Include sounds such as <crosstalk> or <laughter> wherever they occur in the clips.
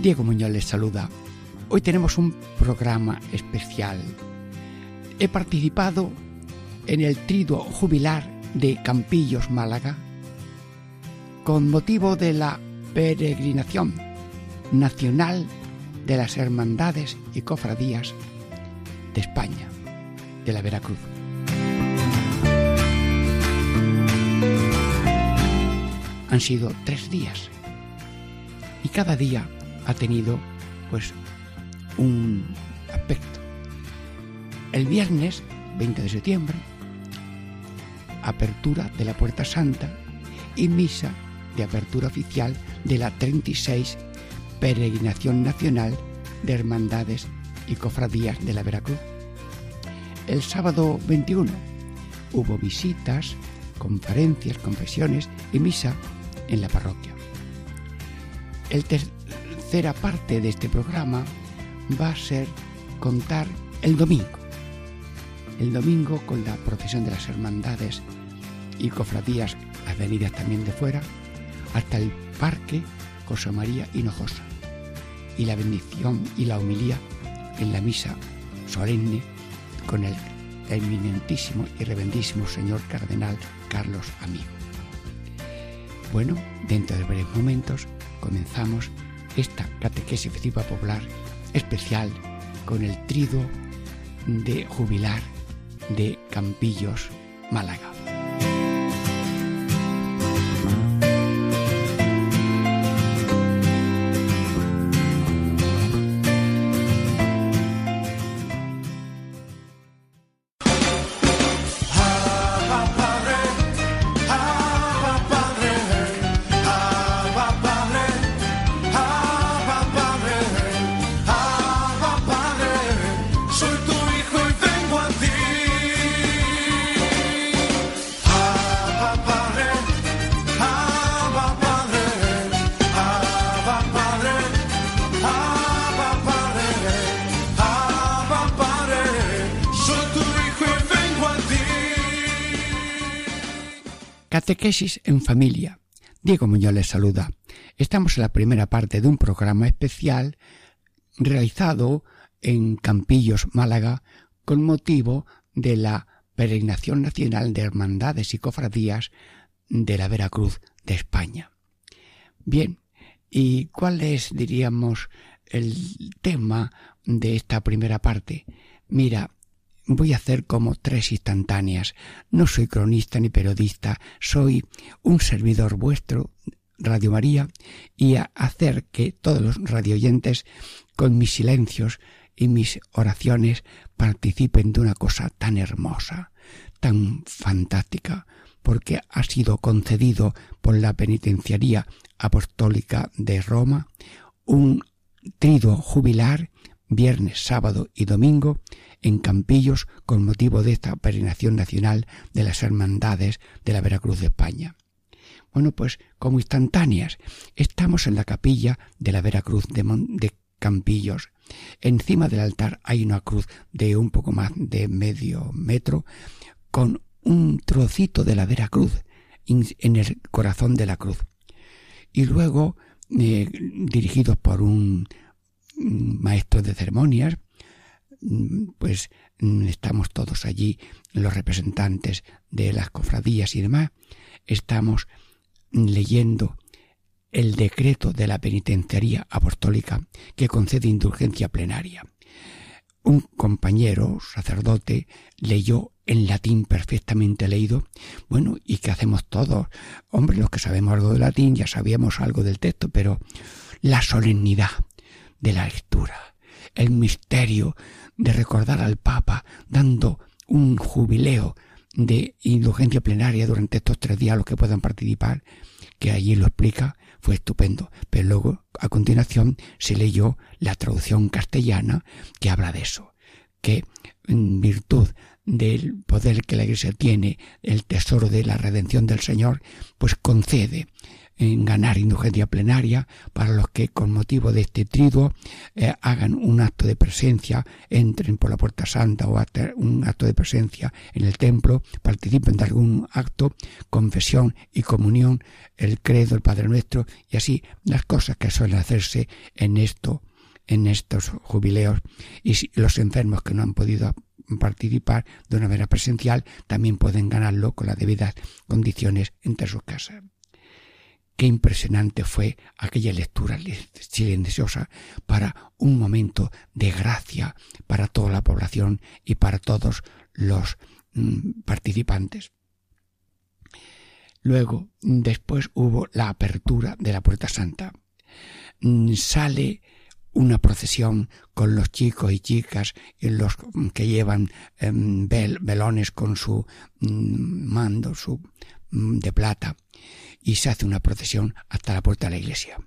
Diego Muñoz les saluda. Hoy tenemos un programa especial. He participado en el triduo jubilar de Campillos, Málaga, con motivo de la peregrinación nacional de las hermandades y cofradías de España, de la Veracruz. Han sido tres días y cada día ha tenido pues un aspecto. El viernes 20 de septiembre, apertura de la Puerta Santa y misa de apertura oficial de la 36 Peregrinación Nacional de Hermandades y Cofradías de la Veracruz. El sábado 21 hubo visitas, conferencias, confesiones y misa en la parroquia. El tercera parte de este programa va a ser contar el domingo. El domingo con la procesión de las hermandades y cofradías, las también de fuera, hasta el parque José María Hinojosa. Y la bendición y la humilía en la misa solemne con el eminentísimo y reverendísimo señor cardenal Carlos Amigo. Bueno, dentro de breves momentos comenzamos esta catequesis festiva popular especial con el trido de jubilar de Campillos, Málaga. Catequesis en familia. Diego Muñoz les saluda. Estamos en la primera parte de un programa especial realizado en Campillos, Málaga, con motivo de la peregrinación nacional de hermandades y cofradías de la Veracruz de España. Bien, ¿y cuál es, diríamos, el tema de esta primera parte? Mira, voy a hacer como tres instantáneas. No soy cronista ni periodista, soy un servidor vuestro, Radio María, y a hacer que todos los radioyentes, con mis silencios y mis oraciones, participen de una cosa tan hermosa, tan fantástica, porque ha sido concedido por la Penitenciaría Apostólica de Roma un trido jubilar viernes, sábado y domingo en Campillos con motivo de esta peregrinación nacional de las hermandades de la Veracruz de España. Bueno, pues como instantáneas, estamos en la capilla de la Veracruz de, de Campillos. Encima del altar hay una cruz de un poco más de medio metro con un trocito de la Veracruz en el corazón de la cruz. Y luego, eh, dirigidos por un maestro de ceremonias, pues estamos todos allí, los representantes de las cofradías y demás, estamos leyendo el decreto de la penitenciaría apostólica que concede indulgencia plenaria. Un compañero, sacerdote, leyó en latín perfectamente leído. Bueno, ¿y qué hacemos todos? Hombre, los que sabemos algo de latín ya sabíamos algo del texto, pero la solemnidad de la lectura, el misterio de recordar al Papa dando un jubileo de indulgencia plenaria durante estos tres días los que puedan participar. que allí lo explica, fue estupendo. Pero luego, a continuación, se leyó la traducción castellana que habla de eso, que en virtud del poder que la Iglesia tiene, el tesoro de la redención del Señor, pues concede en ganar indulgencia plenaria para los que con motivo de este triduo eh, hagan un acto de presencia, entren por la puerta santa o un acto de presencia en el templo, participen de algún acto, confesión y comunión, el credo, el Padre Nuestro y así las cosas que suelen hacerse en esto en estos jubileos y si los enfermos que no han podido participar de una manera presencial también pueden ganarlo con las debidas condiciones entre sus casas. Qué impresionante fue aquella lectura silenciosa para un momento de gracia para toda la población y para todos los mm, participantes. Luego, después hubo la apertura de la Puerta Santa. Mm, sale una procesión con los chicos y chicas los que llevan em, velones con su mm, mando su de plata y se hace una procesión hasta la puerta de la iglesia.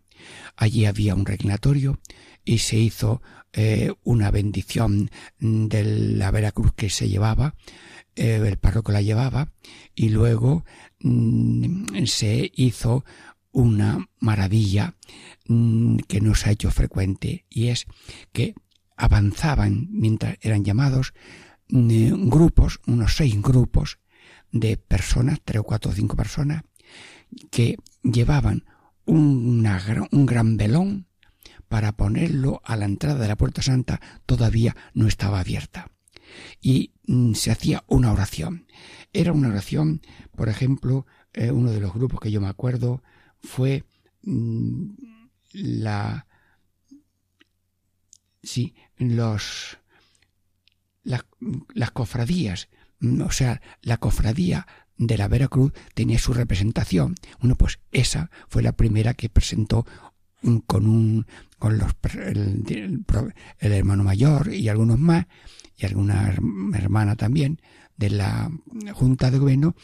Allí había un reclinatorio y se hizo eh, una bendición de la Veracruz que se llevaba, eh, el párroco la llevaba y luego mm, se hizo una maravilla mm, que nos ha hecho frecuente y es que avanzaban mientras eran llamados mm, grupos, unos seis grupos de personas, tres o cuatro o cinco personas, que llevaban un gran velón para ponerlo a la entrada de la Puerta Santa, todavía no estaba abierta. Y mm, se hacía una oración. Era una oración, por ejemplo, eh, uno de los grupos que yo me acuerdo fue mm, la... Sí, los... las cofradías, mm, o sea, la cofradía de la Veracruz tenía su representación. Bueno, pues esa fue la primera que presentó con un con los el, hermano mayor y algunos más y alguna hermana también de la junta de gobierno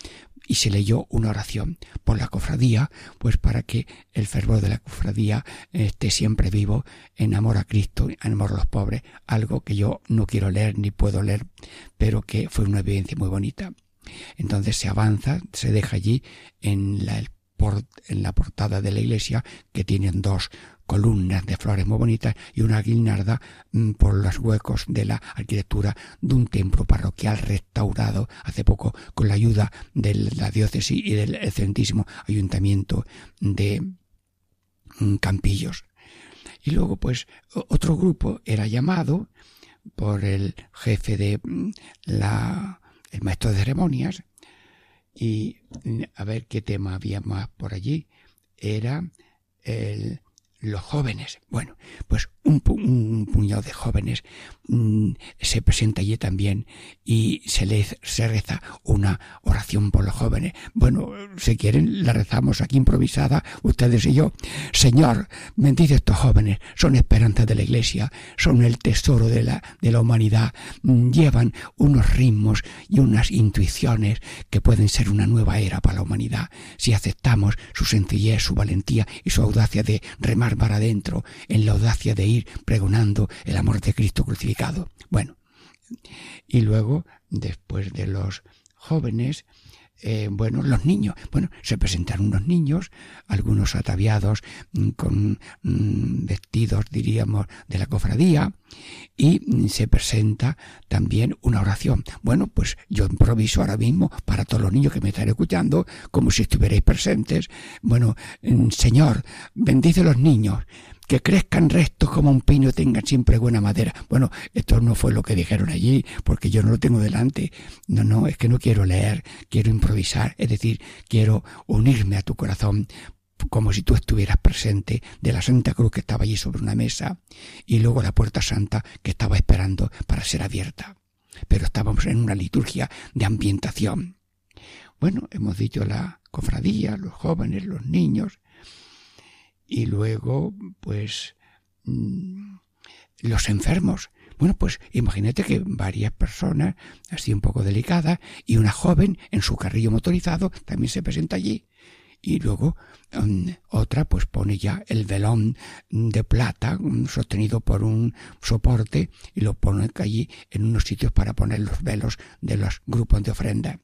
y se leyó una oración por la cofradía, pues para que el fervor de la cofradía esté siempre vivo en amor a Cristo, en amor a los pobres, algo que yo no quiero leer ni puedo leer, pero que fue una evidencia muy bonita. Entonces se avanza, se deja allí en la, en la portada de la iglesia que tienen dos columnas de flores muy bonitas y una guirnalda mm, por los huecos de la arquitectura de un templo parroquial restaurado hace poco con la ayuda de la diócesis y del excelentísimo ayuntamiento de mm, Campillos. Y luego, pues, otro grupo era llamado por el jefe de mm, la el maestro de ceremonias, y a ver qué tema había más por allí, era el, los jóvenes. Bueno, pues un, puñado de jóvenes mm, se presenta allí también y se, le, se reza una oración por los jóvenes. Bueno, si quieren, la rezamos aquí improvisada, ustedes y yo. Señor, bendice estos jóvenes, son esperanzas de la iglesia, son el tesoro de la, de la humanidad, mm, llevan unos ritmos y unas intuiciones que pueden ser una nueva era para la humanidad si aceptamos su sencillez, su valentía y su audacia de remar para adentro en la audacia de ir pregonando el amor de Cristo crucificado. Bueno, y luego, después de los jóvenes, eh, bueno, los niños, bueno, se presentaron unos niños, algunos ataviados mm, con mm, vestidos, diríamos, de la cofradía, y mm, se presenta también una oración. Bueno, pues yo improviso ahora mismo para todos los niños que me están escuchando, como si estuvierais presentes. Bueno, Señor, bendice los niños, que crezcan restos como un pino tengan siempre buena madera. Bueno, esto no fue lo que dijeron allí, porque yo no lo tengo delante. No, no, es que no quiero leer, quiero improvisar, es decir, quiero unirme a tu corazón como si tú estuvieras presente de la Santa Cruz que estaba allí sobre una mesa y luego la puerta santa que estaba esperando para ser abierta. Pero estábamos en una liturgia de ambientación. Bueno, hemos dicho la cofradía, los jóvenes, los niños, y luego, pues, mm, los enfermos. Bueno, pues imagínate que varias personas, así un poco delicadas, y una joven en su carrillo motorizado también se presenta allí. y luego mm, otra pues pone ya el velón de plata mm, sostenido por un soporte y lo pone allí en unos sitios para poner los velos de los grupos de ofrenda.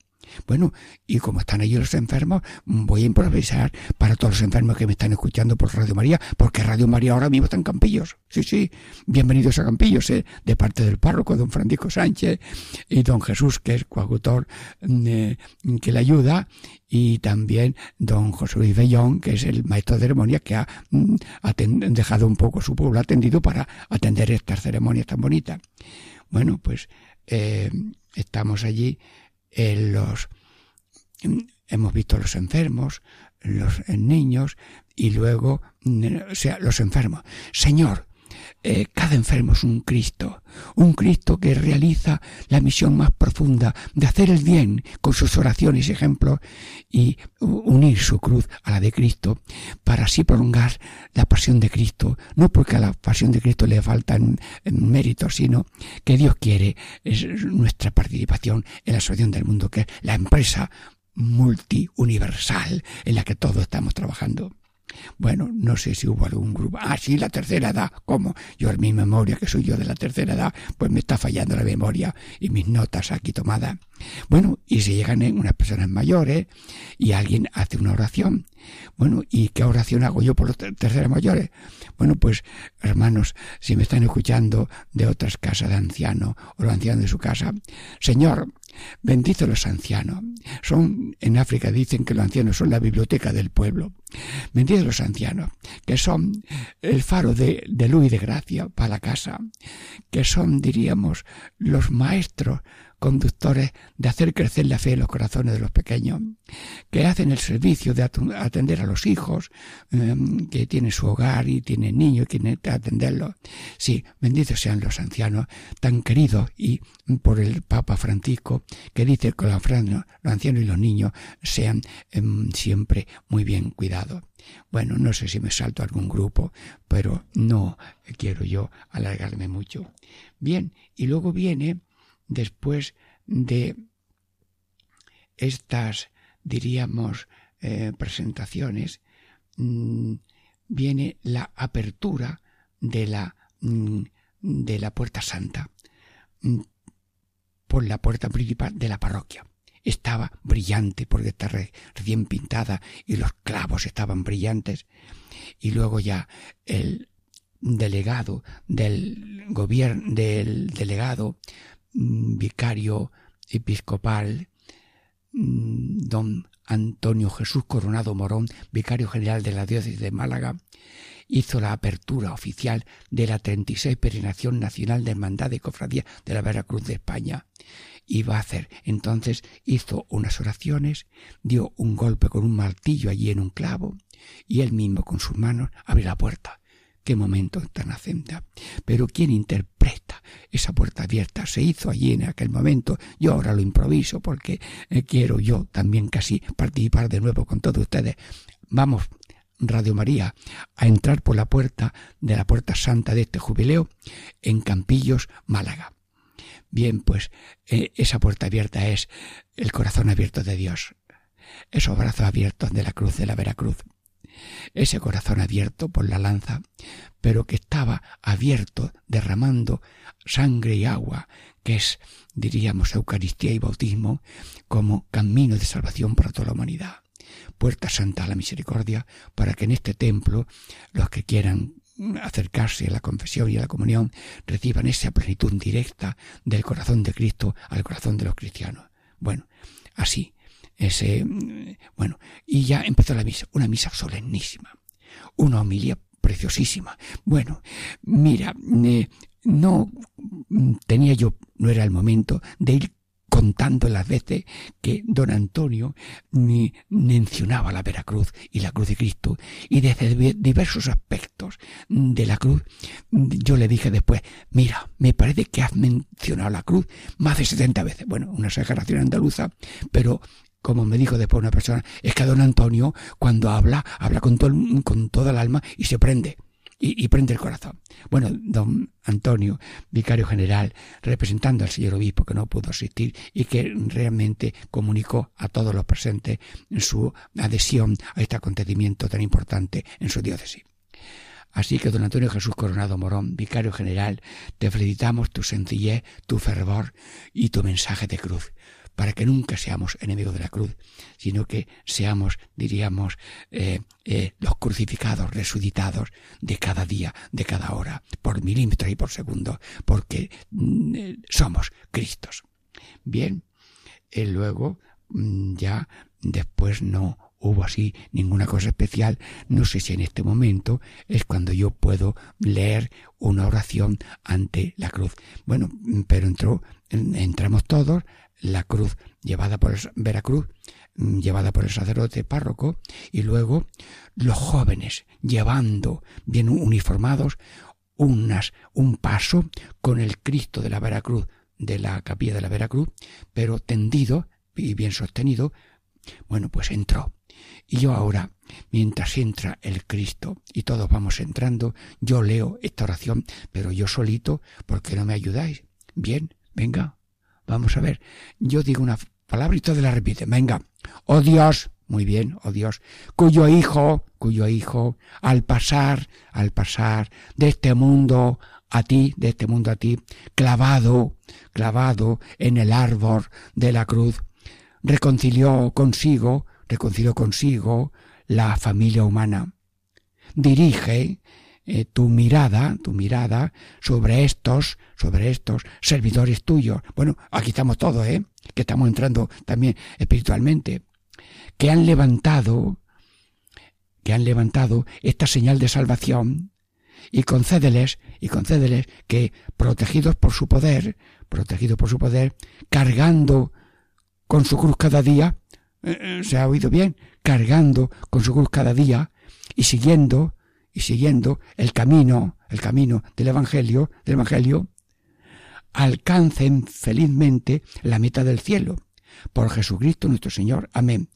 Bueno, y como están allí los enfermos, voy a improvisar para todos los enfermos que me están escuchando por Radio María, porque Radio María ahora mismo está en Campillos. Sí, sí, bienvenidos a Campillos, eh, de parte del párroco, don Francisco Sánchez, y don Jesús, que es coautor eh, que le ayuda, y también don José Luis Bellón, que es el maestro de ceremonia que ha mm, dejado un poco su pueblo atendido para atender estas ceremonias tan bonitas. Bueno, pues eh, estamos allí los hemos visto los enfermos, los niños y luego sea, los enfermos. Señor, eh, cada enfermo es un Cristo, un Cristo que realiza la misión más profunda de hacer el bien con sus oraciones y ejemplos y unir su cruz a la de Cristo para así prolongar la pasión de Cristo, no porque a la pasión de Cristo le faltan méritos, sino que Dios quiere es nuestra participación en la salvación del mundo, que es la empresa multiuniversal en la que todos estamos trabajando. Bueno, no sé si hubo algún grupo. Ah, sí, la tercera edad. ¿Cómo? Yo en mi memoria, que soy yo de la tercera edad, pues me está fallando la memoria y mis notas aquí tomadas. Bueno, y si llegan unas personas mayores y alguien hace una oración. Bueno, ¿y qué oración hago yo por los terceros mayores? Bueno, pues hermanos, si me están escuchando de otras casas de ancianos o los ancianos de su casa, Señor, Bendice los ancianos. Son, en África dicen que los ancianos son la biblioteca del pueblo. Bendice los ancianos, que son el faro de, de luz y de gracia para la casa, que son, diríamos, los maestros conductores de hacer crecer la fe en los corazones de los pequeños, que hacen el servicio de atender a los hijos, em, que tienen su hogar y tienen niños y quieren atenderlos. Sí, benditos sean los ancianos, tan queridos y por el Papa Francisco, que dice que los ancianos y los niños sean em, siempre muy bien cuidados. Bueno, no sé si me salto algún grupo, pero no quiero yo alargarme mucho. Bien, y luego viene después de estas, diríamos, eh, presentaciones, mm, viene la apertura de la, mm, de la puerta santa mm, por la puerta principal de la parroquia. Estaba brillante porque está recién pintada y los clavos estaban brillantes. Y luego ya el delegado del gobierno, del delegado vicario episcopal, mm, don Antonio Jesús Coronado Morón, vicario general de la diócesis de Málaga, hizo la apertura oficial de la 36 Peregrinación Nacional de Hermandad de Cofradía de la Veracruz de España. Iba a hacer. Entonces hizo unas oraciones, dio un golpe con un martillo allí en un clavo, y él mismo con sus manos abrió la puerta qué momento tan acenta. Pero ¿quién interpreta esa puerta abierta? Se hizo allí en aquel momento. Yo ahora lo improviso porque eh, quiero yo también casi participar de nuevo con todos ustedes. Vamos, Radio María, a entrar por la puerta de la puerta santa de este jubileo en Campillos, Málaga. Bien, pues eh, esa puerta abierta es el corazón abierto de Dios, esos brazos abiertos de la cruz de la Veracruz ese corazón abierto por la lanza, pero que estaba abierto, derramando sangre y agua, que es, diríamos, Eucaristía y bautismo, como camino de salvación para toda la humanidad. Puerta Santa a la Misericordia, para que en este templo los que quieran acercarse a la confesión y a la comunión reciban esa plenitud directa del corazón de Cristo al corazón de los cristianos. Bueno, así, ese, bueno, y ya empezó la misa, una misa solemnísima, una homilía preciosísima. Bueno, mira, eh, no tenía yo, no era el momento de ir contando las veces que don Antonio mencionaba la Veracruz y la cruz de Cristo y desde diversos aspectos de la cruz yo le dije después mira me parece que has mencionado la cruz más de 70 veces bueno una exageración andaluza pero como me dijo después una persona, es que don Antonio cuando habla, habla con, todo, con toda el alma y se prende. y, prende el corazón. Bueno, don Antonio, vicario general, representando al señor obispo que no pudo asistir y que realmente comunicó a todos los presentes su adhesión a este acontecimiento tan importante en su diócesis. Así que, don Antonio Jesús Coronado Morón, vicario general, te felicitamos tu sencillez, tu fervor y tu mensaje de cruz para que nunca seamos enemigos de la cruz, sino que seamos, diríamos, eh, eh, los crucificados, resucitados de cada día, de cada hora, por milímetros y por segundo, porque mm, eh, somos Cristos. Bien, luego mm, ya después no hubo así ninguna cosa especial. No sé si en este momento es cuando yo puedo leer una oración ante la cruz. Bueno, pero entró, entramos todos, la cruz llevada por el Veracruz, mm, llevada por el sacerdote párroco, y luego los jóvenes llevando bien uniformados unas, un paso con el Cristo de la Veracruz, de la capilla de la Veracruz, pero tendido y bien sostenido. Bueno, pues entró. Y yo ahora, mientras entra el Cristo y todos vamos entrando, yo leo esta oración, pero yo solito, porque no me ayudáis? Bien, venga, Vamos a ver, yo digo una palabra y todos la repiten. Venga, oh Dios, muy bien, oh Dios, cuyo hijo, cuyo hijo, al pasar, al pasar de este mundo a ti, de este mundo a ti, clavado, clavado en el árbol de la cruz, reconcilió consigo, reconcilió consigo la familia humana. Dirige eh, tu mirada, tu mirada sobre estos, sobre estos servidores tuyos. Bueno, aquí estamos todos, ¿eh? Que estamos entrando también espiritualmente. Que han levantado, que han levantado esta señal de salvación y concédeles, y concédeles que protegidos por su poder, protegidos por su poder, cargando con su cruz cada día, eh, eh, se ha oído bien, cargando con su cruz cada día y siguiendo y siguiendo el camino, el camino del Evangelio, del Evangelio, alcancen felizmente la meta del cielo. Por Jesucristo nuestro Señor. Amén.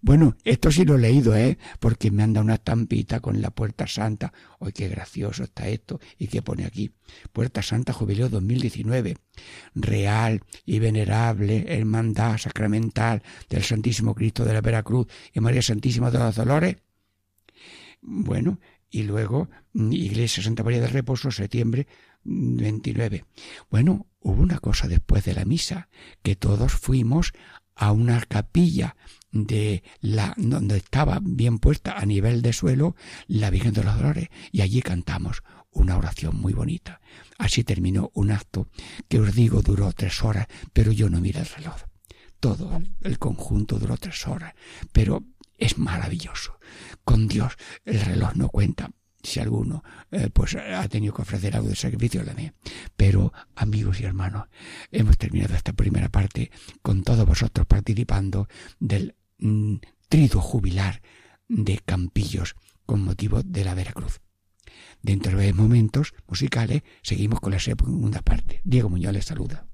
Bueno, esto sí lo he leído, ¿eh? Porque me han dado una estampita con la Puerta Santa. ¡Ay, qué gracioso está esto! ¿Y qué pone aquí? Puerta Santa Jubileo 2019. Real y venerable hermandad sacramental del Santísimo Cristo de la Veracruz y María Santísima de los Dolores. Bueno, y luego mm, Iglesia Santa María del Reposo, septiembre 29. Mm, bueno, hubo una cosa después de la misa, que todos fuimos a una capilla de la donde estaba bien puesta a nivel de suelo la Virgen de los Dolores y allí cantamos una oración muy bonita. Así terminó un acto que os digo duró tres horas, pero yo no miré el reloj. Todo el conjunto duró tres horas, pero es maravilloso. Con Dios el reloj no cuenta. Si alguno eh, pues ha tenido que ofrecer algo de sacrificio, la mía. Pero, amigos y hermanos, hemos terminado esta primera parte con todos vosotros participando del mm, trido jubilar de Campillos con motivo de la Veracruz. Dentro de momentos musicales seguimos con la segunda parte. Diego Muñoz les saluda.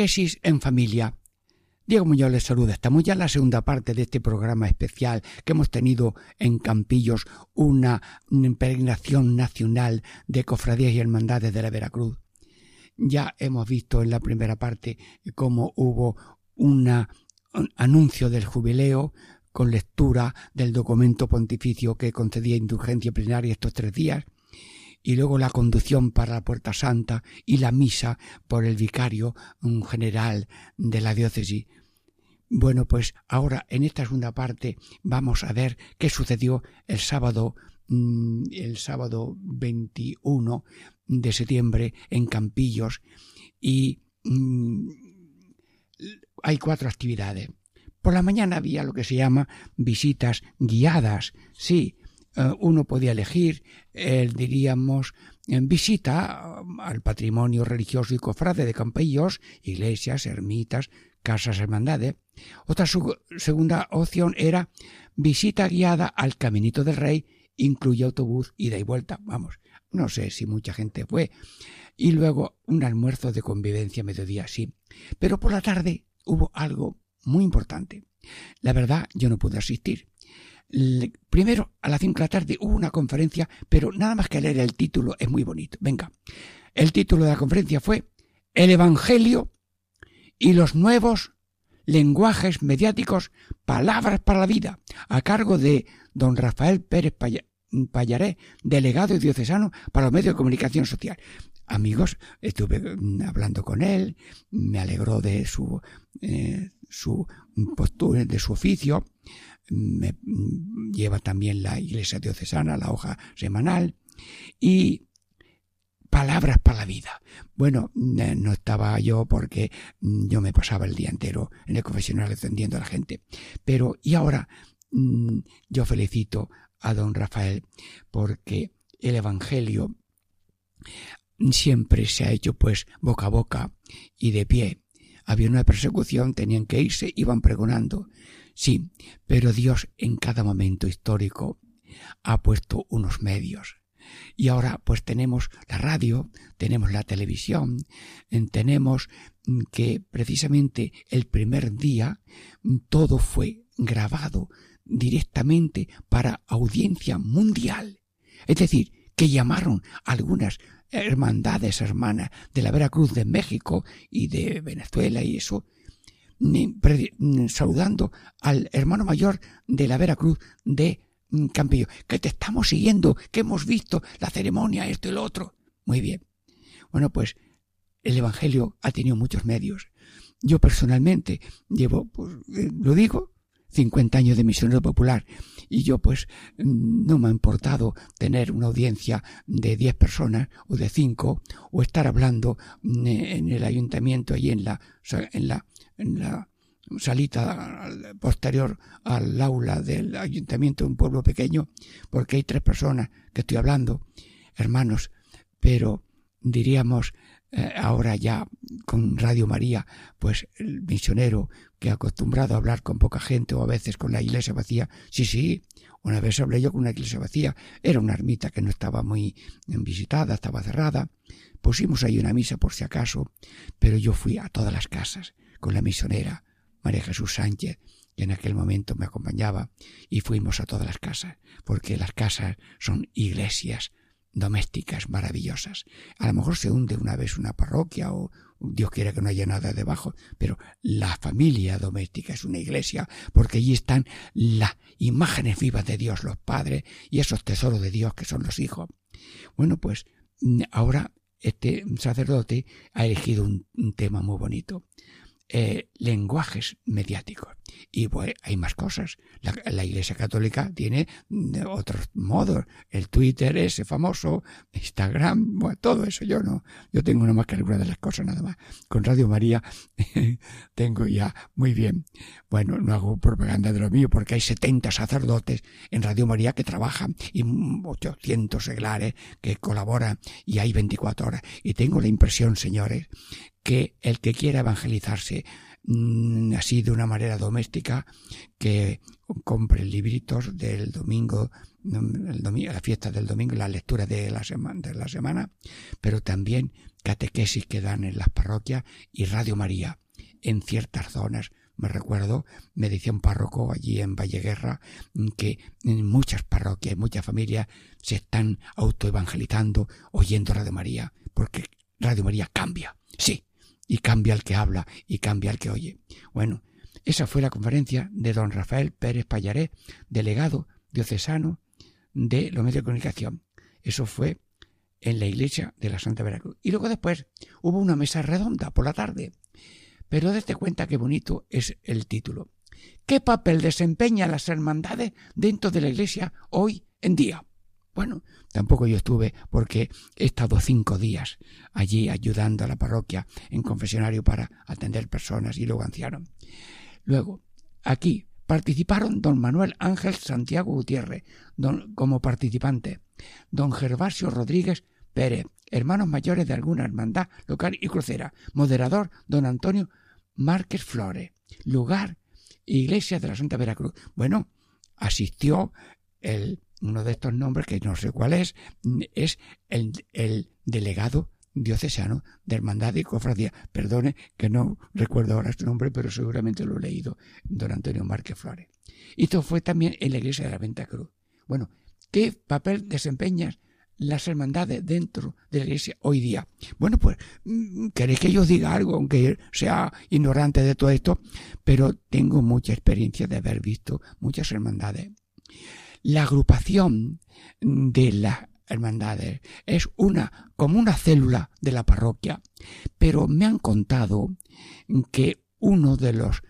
Catequesis en familia. Diego Muñoz les saluda. Estamos ya en la segunda parte de este programa especial que hemos tenido en Campillos, una peregrinación nacional de cofradías y hermandades de la Veracruz. Ya hemos visto en la primera parte cómo hubo un anuncio del jubileo con lectura del documento pontificio que concedía indulgencia plenaria estos tres días y luego la conducción para la Puerta Santa y la misa por el vicario general de la diócesis. Bueno, pues ahora en esta segunda parte vamos a ver qué sucedió el sábado mm, el sábado 21 de septiembre en Campillos y mm, hay cuatro actividades. Por la mañana había lo que se llama visitas guiadas. Sí, uno podía elegir, eh, diríamos, en visita al patrimonio religioso y cofrade de Campellos, iglesias, ermitas, casas hermandades. Otra segunda opción era visita guiada al Caminito del Rey, incluye autobús, ida y vuelta. Vamos, no sé si mucha gente fue. Y luego un almuerzo de convivencia mediodía, sí. Pero por la tarde hubo algo muy importante. La verdad, yo no pude asistir primero, a las 5 de la tarde hubo una conferencia, pero nada más que leer el título es muy bonito. Venga, el título de la conferencia fue El Evangelio y los nuevos lenguajes mediáticos, palabras para la vida, a cargo de don Rafael Pérez Payaré, delegado diocesano para los medios de comunicación social. Amigos, estuve mm, hablando con él, me alegró de su, eh, su postura, de su oficio, me lleva también la iglesia diocesana, la hoja semanal, y palabras para la vida. Bueno, no estaba yo porque yo me pasaba el día entero en el confesional atendiendo a la gente. Pero, y ahora, mm, yo felicito a don Rafael porque el Evangelio siempre se ha hecho pues boca a boca y de pie. Había una persecución, tenían que irse, iban pregonando. Sí, pero Dios en cada momento histórico ha puesto unos medios. Y ahora pues tenemos la radio, tenemos la televisión, tenemos que precisamente el primer día todo fue grabado directamente para audiencia mundial. Es decir, que llamaron algunas hermandades hermanas de la Veracruz de México y de Venezuela y eso, saludando al hermano mayor de la Veracruz de mm, Campillo, que te estamos siguiendo, que hemos visto la ceremonia, esto y lo otro. Muy bien. Bueno, pues el Evangelio ha tenido muchos medios. Yo personalmente llevo, pues, eh, lo digo, 50 años de misionero popular. Y yo pues no me ha importado tener una audiencia de 10 personas o de 5 o estar hablando en el ayuntamiento y en la, en la, en la salita posterior al aula del ayuntamiento de un pueblo pequeño porque hay tres personas que estoy hablando, hermanos, pero diríamos eh, ahora ya con Radio María, pues el misionero que acostumbrado a hablar con poca gente o a veces con la iglesia vacía, sí, sí, una vez hablé yo con una iglesia vacía, era una ermita que no estaba muy visitada, estaba cerrada, pusimos ahí una misa por si acaso, pero yo fui a todas las casas con la misionera María Jesús Sánchez, que en aquel momento me acompañaba, y fuimos a todas las casas, porque las casas son iglesias domésticas maravillosas. A lo mejor se hunde una vez una parroquia o Dios quiere que no haya nada debajo, pero la familia doméstica es una iglesia porque allí están las imágenes vivas de Dios, los padres y esos tesoros de Dios que son los hijos. Bueno, pues ahora este sacerdote ha elegido un, tema muy bonito. Eh, lenguajes mediáticos. Y pues hay más cosas. La, Iglesia Católica tiene mm, otros modos. El Twitter ese famoso, Instagram, bueno, todo eso yo no. Yo tengo una más que alguna de las cosas nada más. Con Radio María <laughs> tengo ya muy bien. Bueno, no hago propaganda de lo mío porque hay 70 sacerdotes en Radio María que trabajan y 800 seglares que colaboran y hay 24 horas. Y tengo la impresión, señores, que el que quiera evangelizarse mm, así de una manera doméstica, que compre libritos del domingo, mm, la fiesta del domingo, la lectura de la, semana, de la semana, pero también catequesis que dan en las parroquias y Radio María en ciertas zonas. Me recuerdo, me decía un párroco allí en Valleguerra mm, que en muchas parroquias, muchas familias se están autoevangelizando oyendo Radio María, porque Radio María cambia. Sí, y cambia el que habla y cambia el que oye. Bueno, esa fue la conferencia de don Rafael Pérez Payaré, delegado diocesano de los medios de comunicación. Eso fue en la iglesia de la Santa Veracruz. Y luego después hubo una mesa redonda por la tarde. Pero desde cuenta qué bonito es el título. ¿Qué papel desempeñan las hermandades dentro de la iglesia hoy en día? Bueno, tampoco yo estuve porque he estado cinco días allí ayudando a la parroquia en confesionario para atender personas y luego ancianos. Luego, aquí participaron don Manuel Ángel Santiago Gutiérrez como participante, don Gervasio Rodríguez Pérez, hermanos mayores de alguna hermandad local y crucera, moderador don Antonio Márquez Flores, lugar Iglesia de la Santa Veracruz. Bueno, asistió el uno de estos nombres, que no sé cuál es, es el, el delegado diocesano de Hermandad y Cofradía. Perdone que no recuerdo ahora este nombre, pero seguramente lo he leído, don Antonio Márquez Flores. Esto fue también en la iglesia de la Venta Cruz. Bueno, ¿qué papel desempeñan las hermandades dentro de la iglesia hoy día? Bueno, pues, mm, queréis que yo diga algo, aunque sea ignorante de todo esto, pero tengo mucha experiencia de haber visto muchas hermandades la agrupación de las hermandades es una como una célula de la parroquia, pero me han contado que uno de los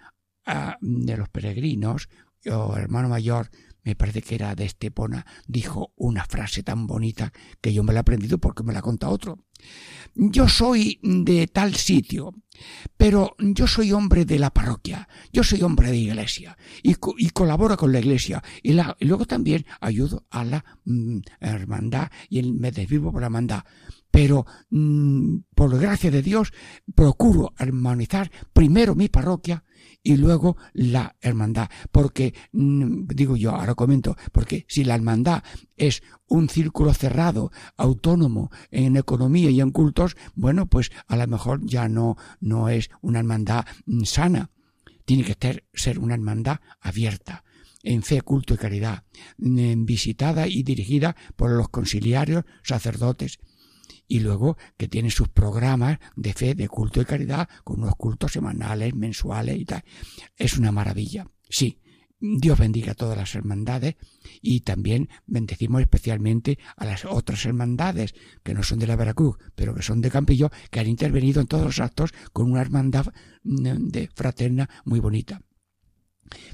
ah, de los peregrinos o hermano mayor me parece que era de Estepona, dijo una frase tan bonita que yo me la he aprendido porque me la conta otro. Yo soy de tal sitio, pero yo soy hombre de la parroquia, yo soy hombre de iglesia y, colaboro con la iglesia y, luego también ayudo a la mm, hermandad y me desvivo por la hermandad. Pero mm, por gracia de Dios procuro armonizar primero mi parroquia y luego la hermandad. Porque, mm, digo yo, ahora comento, porque si la hermandad es un círculo cerrado, autónomo en economía y en cultos, bueno, pues a lo mejor ya no, no es una hermandad mm, sana. Tiene que ser, una hermandad abierta en fe, culto y caridad, mm, visitada y dirigida por los conciliarios, sacerdotes, y luego que tiene sus programas de fe, de culto y caridad, con unos cultos semanales, mensuales y tal. Es una maravilla. Sí, Dios bendiga a todas las hermandades y también bendecimos especialmente a las otras hermandades que no son de la Veracruz, pero que son de Campillo, que han intervenido en todos los actos con una hermandad mm, de fraterna muy bonita.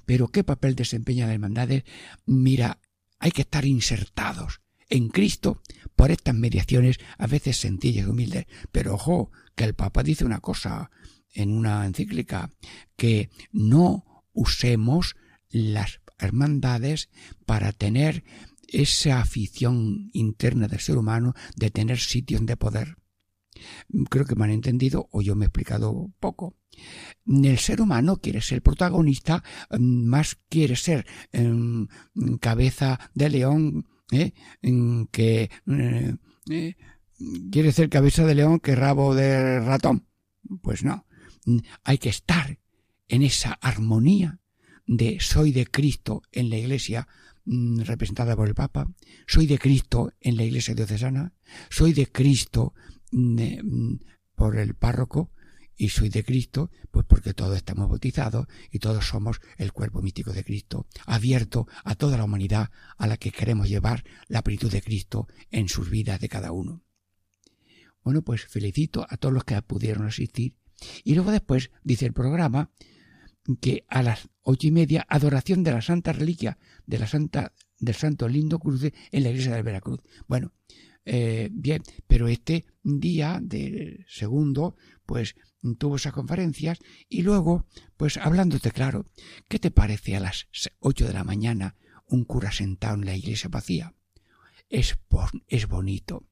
Pero ¿qué papel desempeña la hermandades? Mira, hay que estar insertados en Cristo por estas mediaciones a veces sencillas y humildes. Pero ojo, que el Papa dice una cosa en una encíclica, que no usemos las hermandades para tener esa afición interna del ser humano de tener sitios de poder. Creo que me han entendido o yo me he explicado poco. El ser humano quiere ser protagonista, más quiere ser em, cabeza de león ¿eh? que eh, eh, quiere ser cabeza de león que rabo de ratón. Pues no, hay que estar en esa armonía de soy de Cristo en la iglesia mm, representada por el Papa, soy de Cristo en la iglesia diocesana, soy de Cristo mm, mm, por el párroco y soy de Cristo, pues porque todos estamos bautizados y todos somos el cuerpo místico de Cristo, abierto a toda la humanidad a la que queremos llevar la plenitud de Cristo en sus vidas de cada uno. Bueno, pues felicito a todos los que pudieron asistir. Y luego después dice el programa que a las ocho y media adoración de la Santa Reliquia de la Santa del Santo Lindo Cruce en la iglesia de Veracruz. Bueno, eh, bien, pero este día de segundo, pues tuvo esas conferencias y luego, pues hablándote claro, ¿qué te parece a las ocho de la mañana un cura sentado en la iglesia vacía? Es, es bonito.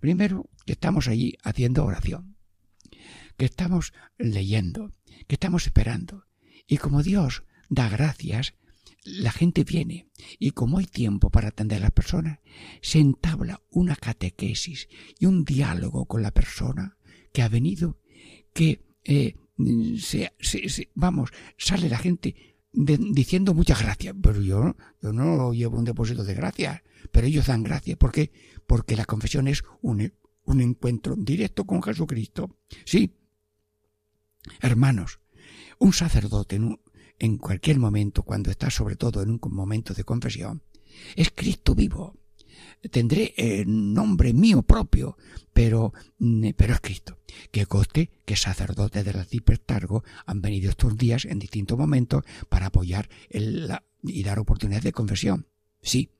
Primero, que estamos allí haciendo oración, que estamos leyendo, que estamos esperando. Y como Dios da gracias, la gente viene y como hay tiempo para atender a las personas, se entabla una catequesis y un diálogo con la persona que ha venido que eh, se, vamos, sale la gente diciendo muchas gracias, pero yo, yo no llevo un depósito de gracias, pero ellos dan gracias. ¿Por qué? Porque la confesión es un, un encuentro directo con Jesucristo. Sí, hermanos, un sacerdote en, cualquier momento, cuando está sobre todo en un momento de confesión, es Cristo vivo tendré el nombre mío propio, pero, mm, pero es Cristo. Que coste que sacerdotes del Cipertargo han venido estos días en distintos momentos para apoyar el, y dar oportunidades de confesión. Sí.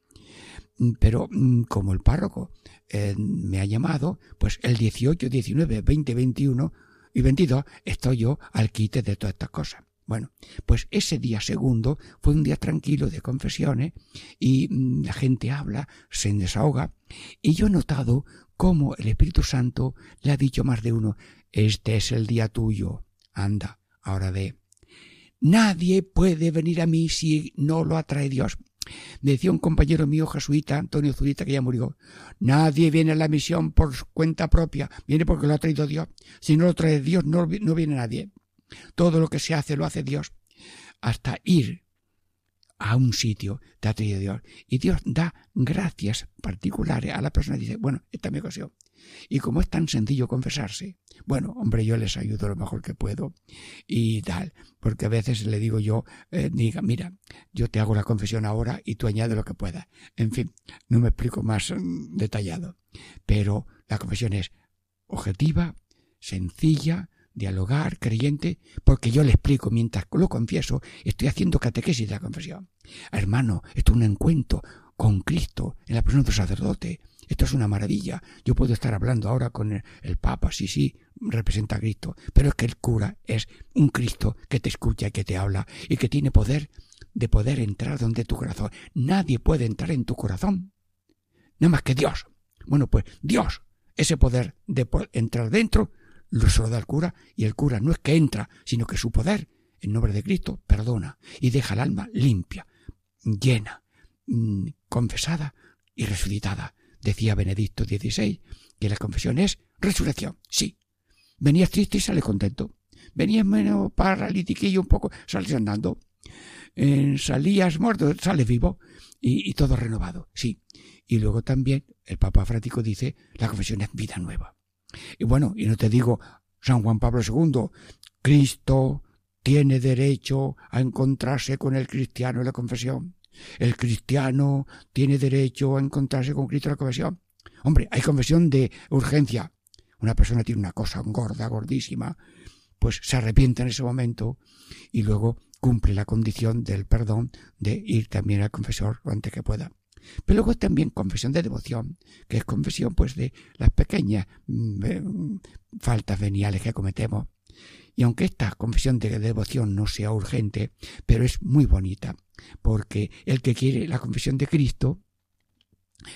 Pero mm, como el párroco eh, me ha llamado, pues el 18, 19, 20, 21 y 22 estoy yo al quite de todas estas cosas. Bueno, pues ese día segundo fue un día tranquilo de confesiones y mm, la gente habla, se desahoga y yo he notado cómo el Espíritu Santo le ha dicho más de uno, este es el día tuyo, anda, ahora ve. Nadie puede venir a mí si no lo atrae Dios. Decía un compañero mío jesuita, Antonio Zurita, que ya murió, nadie viene a la misión por cuenta propia, viene porque lo ha traído Dios. Si no lo trae Dios, no, no viene nadie. Todo lo que se hace lo hace Dios. Hasta ir a un sitio te ha traído Dios. Y Dios da gracias particulares a la persona. Dice, bueno, esta es mi. Y como es tan sencillo confesarse, bueno, hombre, yo les ayudo lo mejor que puedo y tal, porque a veces le digo yo, eh, diga, mira, yo te hago la confesión ahora y tú añade lo que puedas. En fin, no me explico más mm, detallado, pero la confesión es objetiva, sencilla, dialogar, creyente, porque yo le explico, mientras lo confieso, estoy haciendo catequesis de la confesión. Hermano, esto es un encuentro con Cristo en la persona del sacerdote. Esto es una maravilla. Yo puedo estar hablando ahora con el, Papa, sí, sí, representa a Cristo, pero es que el cura es un Cristo que te escucha y que te habla y que tiene poder de poder entrar donde tu corazón. Nadie puede entrar en tu corazón, nada más que Dios. Bueno, pues Dios, ese poder de entrar dentro, lo solo da el cura, y el cura no es que entra, sino que su poder, en nombre de Cristo, perdona y deja el alma limpia, llena, mm, confesada y resucitada. Decía Benedicto XVI que la confesión es resurrección. Sí. Venías triste y sale contento. Venías menos paralítico y un poco, sales andando. salías muerto, sales vivo y, y todo renovado. Sí. Y luego también el Papa Frático dice la confesión es vida nueva. Y bueno, y no te digo San Juan Pablo II, Cristo tiene derecho a encontrarse con el cristiano en la confesión. El cristiano tiene derecho a encontrarse con Cristo en la confesión. Hombre, hay confesión de urgencia. Una persona tiene una cosa gorda, gordísima, pues se arrepiente en ese momento y luego cumple la condición del perdón de ir también al confesor lo antes que pueda. Pero luego también confesión de devoción, que es confesión pues de las pequeñas mm, eh, faltas veniales que cometemos. Y aunque esta confesión de devoción no sea urgente, pero es muy bonita, porque el que quiere la confesión de Cristo,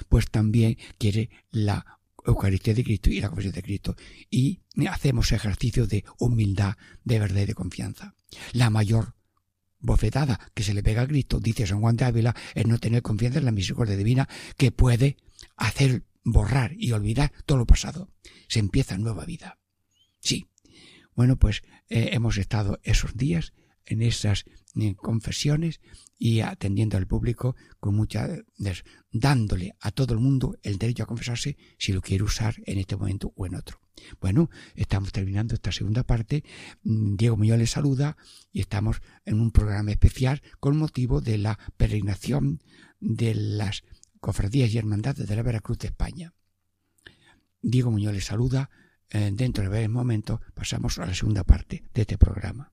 pues también quiere la Eucaristía de Cristo y la confesión de Cristo. Y hacemos ejercicio de humildad, de verdad y de confianza. La mayor bofetada que se le pega a Cristo, dice San Juan de Ávila, es no tener confianza en la misericordia divina que puede hacer borrar y olvidar todo lo pasado. Se empieza nueva vida. Sí. Bueno, pues eh, hemos estado esos días en esas confesiones y atendiendo al público con mucha dándole a todo el mundo el derecho a confesarse si lo quiere usar en este momento o en otro. Bueno, estamos terminando esta segunda parte. Mm, Diego Muñoz les saluda y estamos en un programa especial con motivo de la peregrinación de las cofradías y hermandades de la Veracruz de España. Diego Muñoz les saluda. Eh, dentro de varios momentos pasamos a la segunda parte de este programa.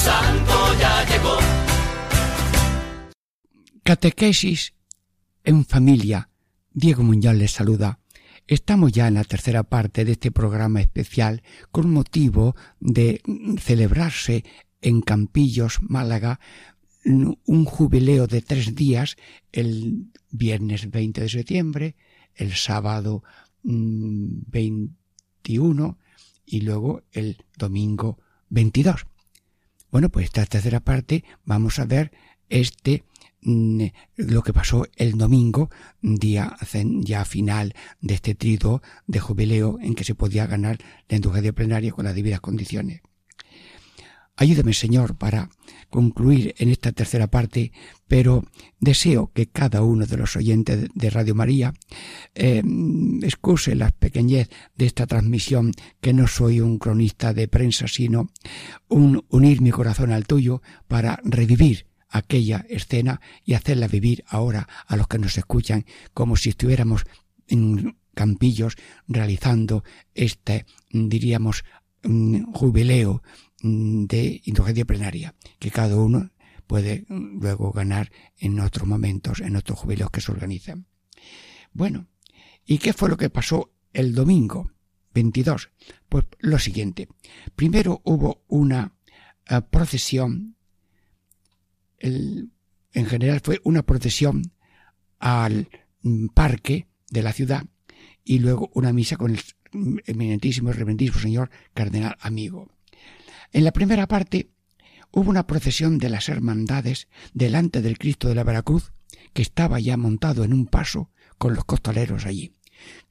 Santo ya llegó. Catequesis en familia. Diego Muñoz les saluda. Estamos ya en la tercera parte de este programa especial con motivo de celebrarse en Campillos, Málaga, un jubileo de tres días, el viernes 20 de septiembre, el sábado 21 y luego el domingo 22. Bueno, pues esta tercera parte vamos a ver este lo que pasó el domingo, día ya final de este trido de jubileo en que se podía ganar la indulgencia plenaria con las debidas condiciones. Ayúdame, Señor, para concluir en esta tercera parte, pero deseo que cada uno de los oyentes de Radio María eh, excuse la pequeñez de esta transmisión, que no soy un cronista de prensa, sino un unir mi corazón al tuyo para revivir aquella escena y hacerla vivir ahora a los que nos escuchan como si estuviéramos en campillos realizando este, diríamos, jubileo de indulgencia plenaria, que cada uno puede luego ganar en otros momentos, en otros jubileos que se organizan. Bueno, ¿y qué fue lo que pasó el domingo 22? Pues lo siguiente. Primero hubo una uh, procesión, el, en general fue una procesión al parque de la ciudad y luego una misa con el eminentísimo y reverendísimo señor cardenal amigo. En la primera parte hubo una procesión de las hermandades delante del Cristo de la Veracruz, que estaba ya montado en un paso con los costaleros allí.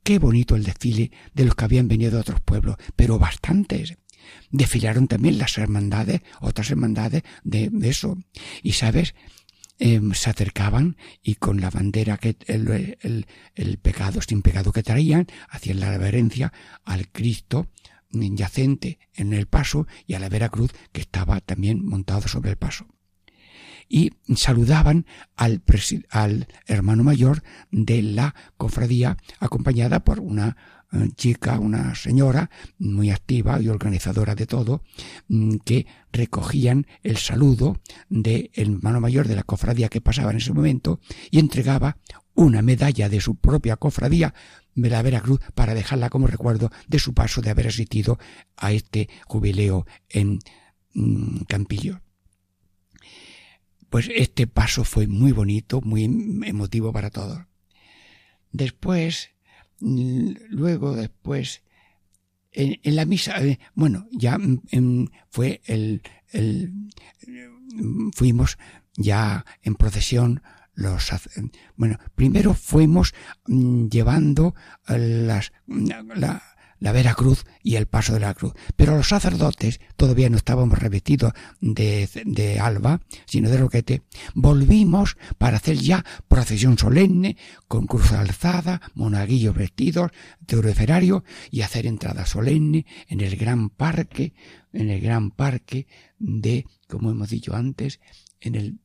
Qué bonito el desfile de los que habían venido de otros pueblos, pero bastantes. Desfilaron también las hermandades, otras hermandades de, eso. Y sabes, eh, se acercaban y con la bandera que el, el, el, pecado sin pecado que traían hacían la reverencia al Cristo yacente en el paso y a la Veracruz que estaba también montado sobre el paso. y saludaban al, al hermano mayor de la cofradía acompañada por una eh, chica, una señora muy activa y organizadora de todo, mm, que recogían el saludo del hermano mayor de la cofradía que pasaba en ese momento y entregaba una medalla de su propia cofradía de la Veracruz para dejarla como recuerdo de su paso de haber asistido a este jubileo en mm, Campillo. Pues este paso fue muy bonito, muy emotivo para todos. Después luego después en, la misa eh, bueno ya fue el, fuimos ya en procesión los bueno primero fuimos mm, llevando las la, la Vera Cruz y el paso de la cruz. Pero los sacerdotes, todavía no estábamos revestidos de, de alba, sino de roquete, volvimos para hacer ya procesión solemne, con cruz alzada, monaguillos vestidos, teureferario, y hacer entrada solemne en el gran parque, en el gran parque de, como hemos dicho antes, en el,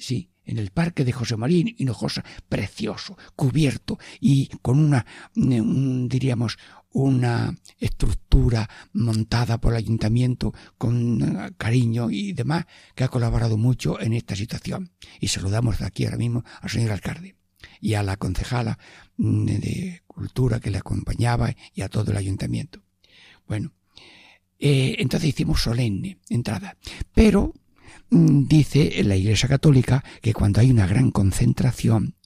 sí, en el parque de José María Hinojosa, precioso, cubierto y con una, diríamos, una estructura montada por el ayuntamiento con eh, cariño y demás, que ha colaborado mucho en esta situación. Y saludamos de aquí ahora mismo al señor alcalde y a la concejala mm, de cultura que le acompañaba y a todo el ayuntamiento. Bueno, eh, entonces hicimos solemne entrada, pero dice la Iglesia Católica que cuando hay una gran concentración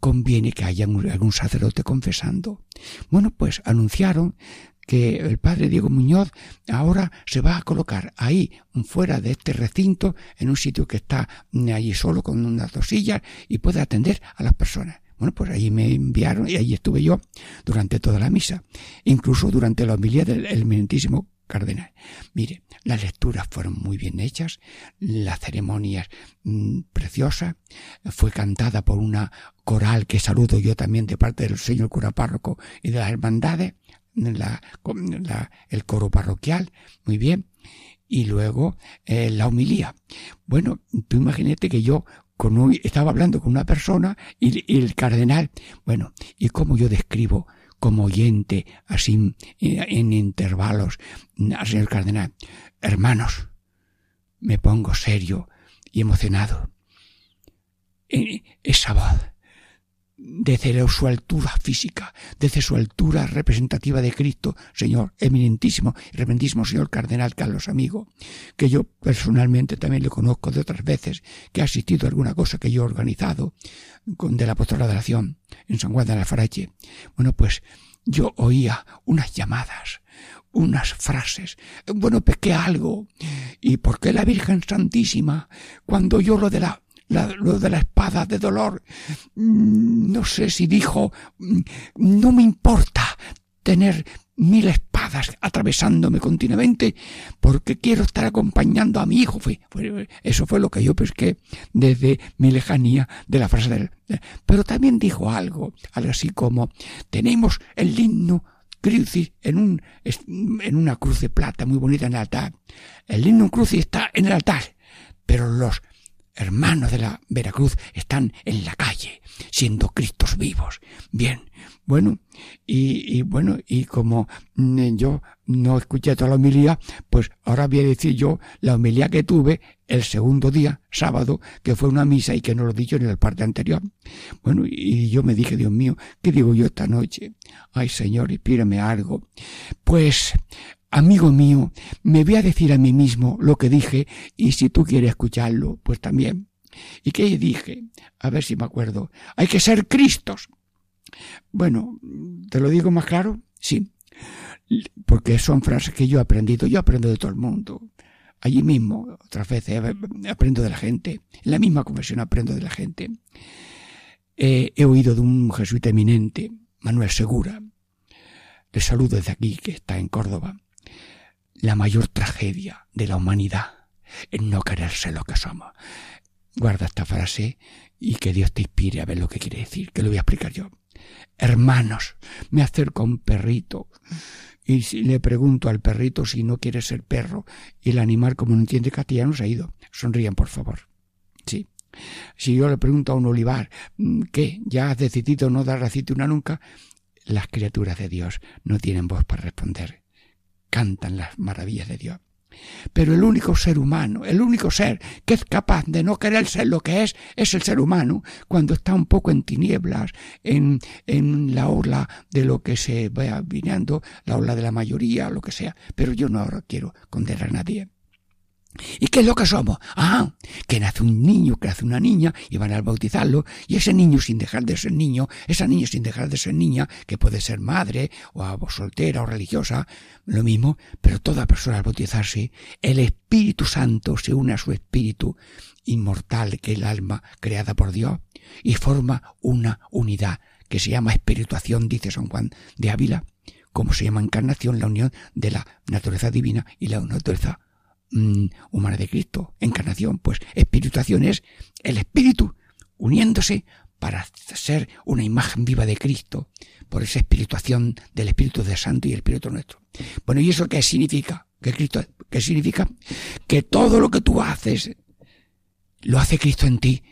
conviene que haya algún sacerdote confesando. Bueno, pues anunciaron que el padre Diego Muñoz ahora se va a colocar ahí, fuera de este recinto, en un sitio que está mm, allí solo con unas dos sillas y puede atender a las personas. Bueno, pues ahí me enviaron y ahí estuve yo durante toda la misa, incluso durante la homilía del eminentísimo cardenal. Mire, las lecturas fueron muy bien hechas, la ceremonia mm, preciosa, fue cantada por una coral que saludo yo también de parte del señor cura párroco y de las hermandades, la, el coro parroquial, muy bien, y luego eh, la homilía. Bueno, tú imagínate que yo con estaba hablando con una persona y, y el cardenal, bueno, y cómo yo describo como oyente, así en intervalos, al señor cardenal. Hermanos, me pongo serio y emocionado. E, esa voz, desde su altura física, desde su altura representativa de Cristo, Señor eminentísimo y Señor Cardenal Carlos Amigo, que yo personalmente también le conozco de otras veces, que ha asistido a alguna cosa que yo he organizado con de la apostolada de la en San Juan de la Farache. Bueno, pues yo oía unas llamadas, unas frases. Bueno, pequé algo. ¿Y por qué la Virgen Santísima, cuando yo lo de la lo de la espada de dolor. Mm, no sé si dijo, mm, no me importa tener mil espadas atravesándome continuamente porque quiero estar acompañando a mi hijo. eso fue lo que yo pesqué desde mi lejanía de la frase del... Pero también dijo algo, algo así como, tenemos el himno crucis en, un, en una cruz de plata muy bonita en el altar. El himno crucis está en el altar, pero los hermanos de la Veracruz están en la calle, siendo Cristos vivos. Bien, bueno, y, bueno, y como mm, yo no escuché toda la homilía, pues ahora voy a decir yo la homilía que tuve el segundo día, sábado, que fue una misa y que no lo he dicho en el parte anterior. Bueno, y yo me dije, Dios mío, ¿qué digo yo esta noche? Ay, Señor, inspírame algo. Pues Amigo mío, me voy a decir a mí mismo lo que dije y si tú quieres escucharlo, pues también. ¿Y qué dije? A ver si me acuerdo. Hay que ser Cristos. Bueno, ¿te lo digo más claro? Sí. Porque son frases que yo he aprendido. Yo aprendo de todo el mundo. Allí mismo, otras veces, aprendo de la gente. En la misma confesión aprendo de la gente. he oído de un jesuita eminente, Manuel Segura. Le saludo desde aquí, que está en Córdoba la mayor tragedia de la humanidad es no quererse lo que somos. Guarda esta frase y que Dios te inspire a ver lo que quiere decir, que lo voy a explicar yo. Hermanos, me acerco a un perrito y le pregunto al perrito si no quiere ser perro y el animal como no entiende castellano se ha ido. Sonrían, por favor. Si yo le pregunto a un olivar, mm, ¿qué? ¿Ya has decidido no dar una nunca? Las criaturas de Dios no tienen voz para responder. Cantan las maravillas de Dios. Pero el único ser humano, el único ser que es capaz de no querer ser lo que es, es el ser humano, cuando está un poco en tinieblas, en, en la ola de lo que se vaya viniendo, la ola de la mayoría, lo que sea. Pero yo no quiero condenar a nadie. ¿Y qué es lo que somos? Ah, que nace un niño, que nace una niña, y van a bautizarlo, y ese niño sin dejar de ser niño, esa niña sin dejar de ser niña, que puede ser madre, o soltera, o religiosa, lo mismo, pero toda persona al bautizarse, el Espíritu Santo se une a su espíritu inmortal, que es el alma creada por Dios, y forma una unidad, que se llama espirituación, dice San Juan de Ávila, como se llama encarnación, la unión de la naturaleza divina y la naturaleza Mm, humana de Cristo, encarnación, pues espirituación es el espíritu uniéndose para ser una imagen viva de Cristo, por esa espirituación del Espíritu de Santo y el Espíritu nuestro. Bueno, ¿y eso qué significa? ¿Qué, Cristo, ¿Qué significa? Que todo lo que tú haces lo hace Cristo en ti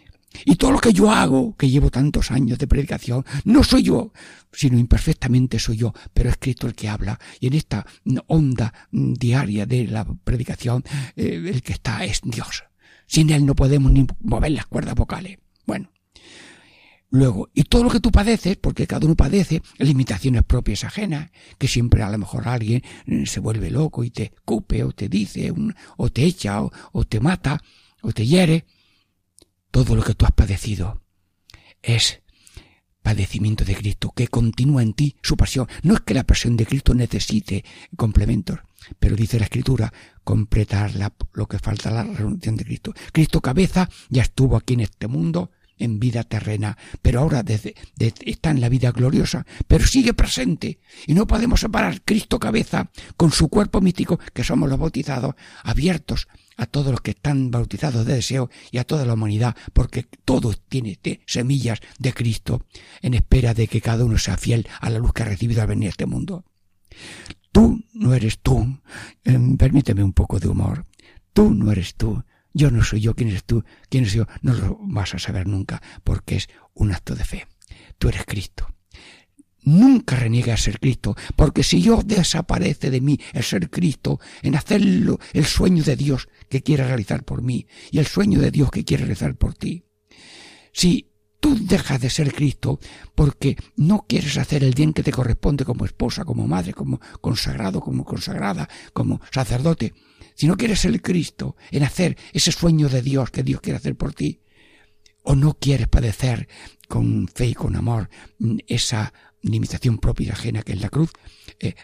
y todo lo que yo hago, que llevo tantos años de predicación, no soy yo, sino imperfectamente soy yo, pero es Cristo el que habla. Y en esta onda diaria de la predicación, eh, el que está es Dios. Sin Él no podemos ni mover las cuerdas vocales. Bueno. Luego, y todo lo que tú padeces, porque cada uno padece limitaciones propias ajenas, que siempre a lo mejor alguien eh, se vuelve loco y te cupe o te dice, o te echa, o te mata, o te hiere, todo lo que tú has padecido es padecimiento de Cristo, que continúa en ti su pasión. No es que la pasión de Cristo necesite complementos, pero dice la Escritura, completar lo que falta la renuncia de Cristo. Cristo cabeza ya estuvo aquí en este mundo en vida terrena, pero ahora está en la vida gloriosa, pero sigue presente y no podemos separar Cristo cabeza con su cuerpo místico, que somos los bautizados, abiertos a todos los que están bautizados de deseo y a toda la humanidad, porque todo tiene semillas de Cristo en espera de que cada uno sea fiel a la luz que ha recibido al venir a este mundo. Tú no eres tú. Em, permíteme un poco de humor. Tú no eres tú. Yo no soy yo. ¿Quién eres tú? ¿Quién es yo? No lo vas a saber nunca, porque es un acto de fe. Tú eres Cristo nunca reniegue a ser Cristo, porque si yo desaparece de mí el ser Cristo, en hacerlo el sueño de Dios que quiere realizar por mí y el sueño de Dios que quiere realizar por ti, si tú dejas de ser Cristo porque no quieres hacer el bien que te corresponde como esposa, como madre, como consagrado, como consagrada, como sacerdote, si no quieres ser Cristo en hacer ese sueño de Dios que Dios quiere hacer por ti, o no quieres padecer con fe y con amor esa limitación propia y ajena que es la cruz, eh,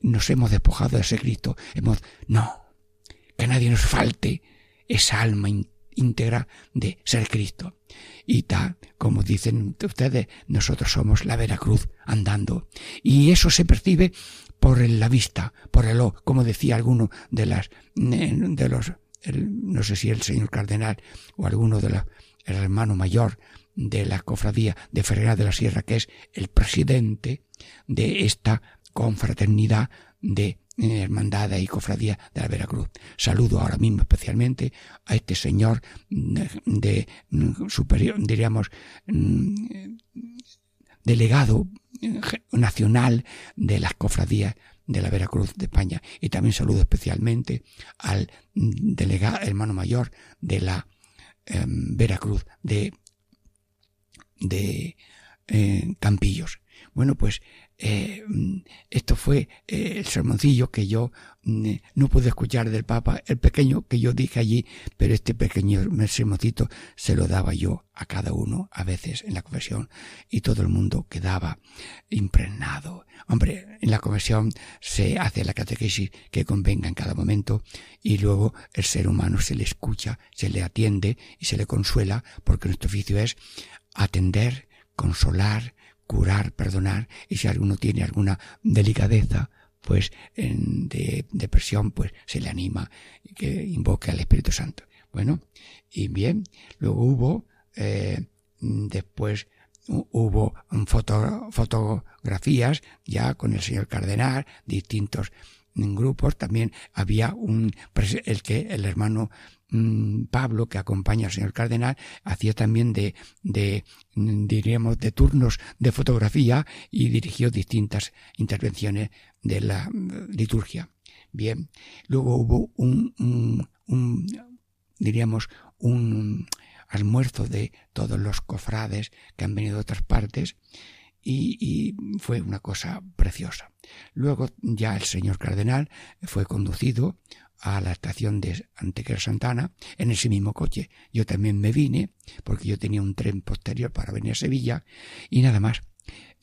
nos hemos despojado de ese Cristo. Hemos, no, que a nadie nos falte esa alma íntegra de ser Cristo. Y tal, como dicen ustedes, nosotros somos la Veracruz andando. Y eso se percibe por la vista, por el o, como decía alguno de las, de los, no sé si el señor cardenal o alguno de los, el hermano mayor de la cofradía de Ferreira de la Sierra, que es el presidente de esta confraternidad de eh, hermandad y cofradía de la Veracruz. Saludo ahora mismo especialmente a este señor mm, superior, diríamos, mm, delegado eh, nacional de las cofradías de la Veracruz de España. Y también saludo especialmente al delegado, hermano mayor de la em, Veracruz de de eh, Campillos. Bueno, pues eh, esto fue eh, el sermoncillo que yo mm, no pude escuchar del Papa, el pequeño que yo dije allí, pero este pequeño sermoncito se lo daba yo a cada uno a veces en la confesión y todo el mundo quedaba impregnado. Hombre, en la confesión se hace la catequesis que convenga en cada momento y luego el ser humano se le escucha, se le atiende y se le consuela porque nuestro oficio es atender, consolar, curar, perdonar, y si alguno tiene alguna delicadeza, pues de depresión, pues se le anima que invoque al Espíritu Santo. Bueno, y bien, luego hubo, eh, después hubo fotografías ya con el señor cardenal, distintos en grupos, también había un, el que el hermano mm, Pablo, que acompaña al señor cardenal, hacía también de, de, mm, diríamos, de turnos de fotografía y dirigió distintas intervenciones de la mm, liturgia. Bien, luego hubo un, un diríamos, un almuerzo de todos los cofrades que han venido de otras partes y, fue una cosa preciosa. Luego ya el señor cardenal fue conducido a la estación de Antequera Santana en ese mismo coche. Yo también me vine porque yo tenía un tren posterior para venir a Sevilla y nada más.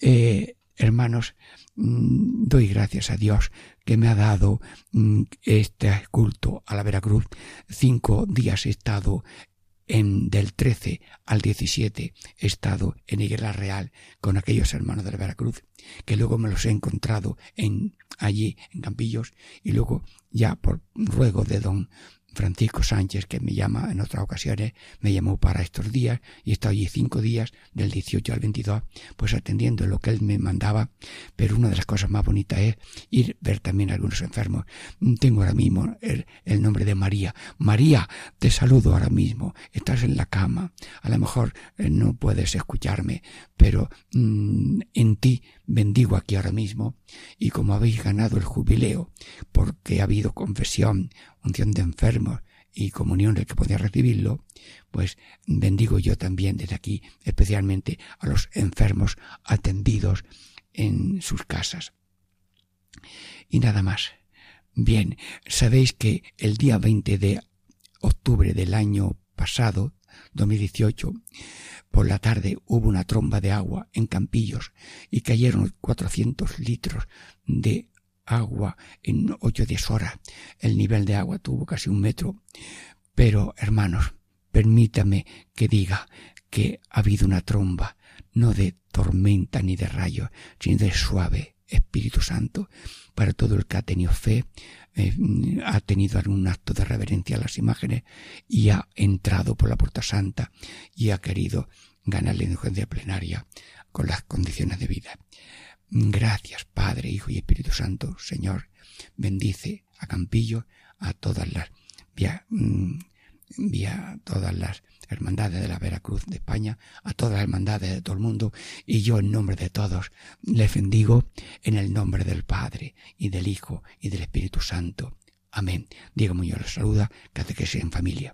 Eh, hermanos, mm, doy gracias a Dios que me ha dado mm, este culto a la Veracruz. Cinco días he estado en, del 13 al 17 he estado en Higuera Real con aquellos hermanos de la Veracruz, que luego me los he encontrado en, allí en Campillos y luego ya por ruego de don Francisco Sánchez, que me llama en otras ocasiones, me llamó para estos días y he allí cinco días, del 18 al 22, pues atendiendo lo que él me mandaba. Pero una de las cosas más bonitas es ir ver también a algunos enfermos. Tengo ahora mismo el, nombre de María. María, te saludo ahora mismo. Estás en la cama. A lo mejor eh, no puedes escucharme, pero mm, en ti bendigo aquí ahora mismo. Y como habéis ganado el jubileo, porque ha habido confesión, unción de enfermos y comunión del que podía recibirlo, pues bendigo yo también desde aquí especialmente a los enfermos atendidos en sus casas. Y nada más. Bien, sabéis que el día 20 de octubre del año pasado, 2018, por la tarde hubo una tromba de agua en Campillos y cayeron 400 litros de agua en ocho diez horas. El nivel de agua tuvo casi un metro. Pero, hermanos, permítame que diga que ha habido una tromba, no de tormenta ni de rayo, sino de suave Espíritu Santo para todo el que ha tenido fe, eh, ha tenido algún acto de reverencia a las imágenes y ha entrado por la puerta santa y ha querido ganar la indulgencia plenaria con las condiciones de vida. Gracias, Padre, Hijo y Espíritu Santo, Señor. Bendice a Campillo, a todas las, vía, mm, vía todas las hermandades de la Veracruz de España, a todas las hermandades de todo el mundo, y yo en nombre de todos les bendigo en el nombre del Padre, y del Hijo, y del Espíritu Santo. Amén. Diego Muñoz les saluda, sea en familia.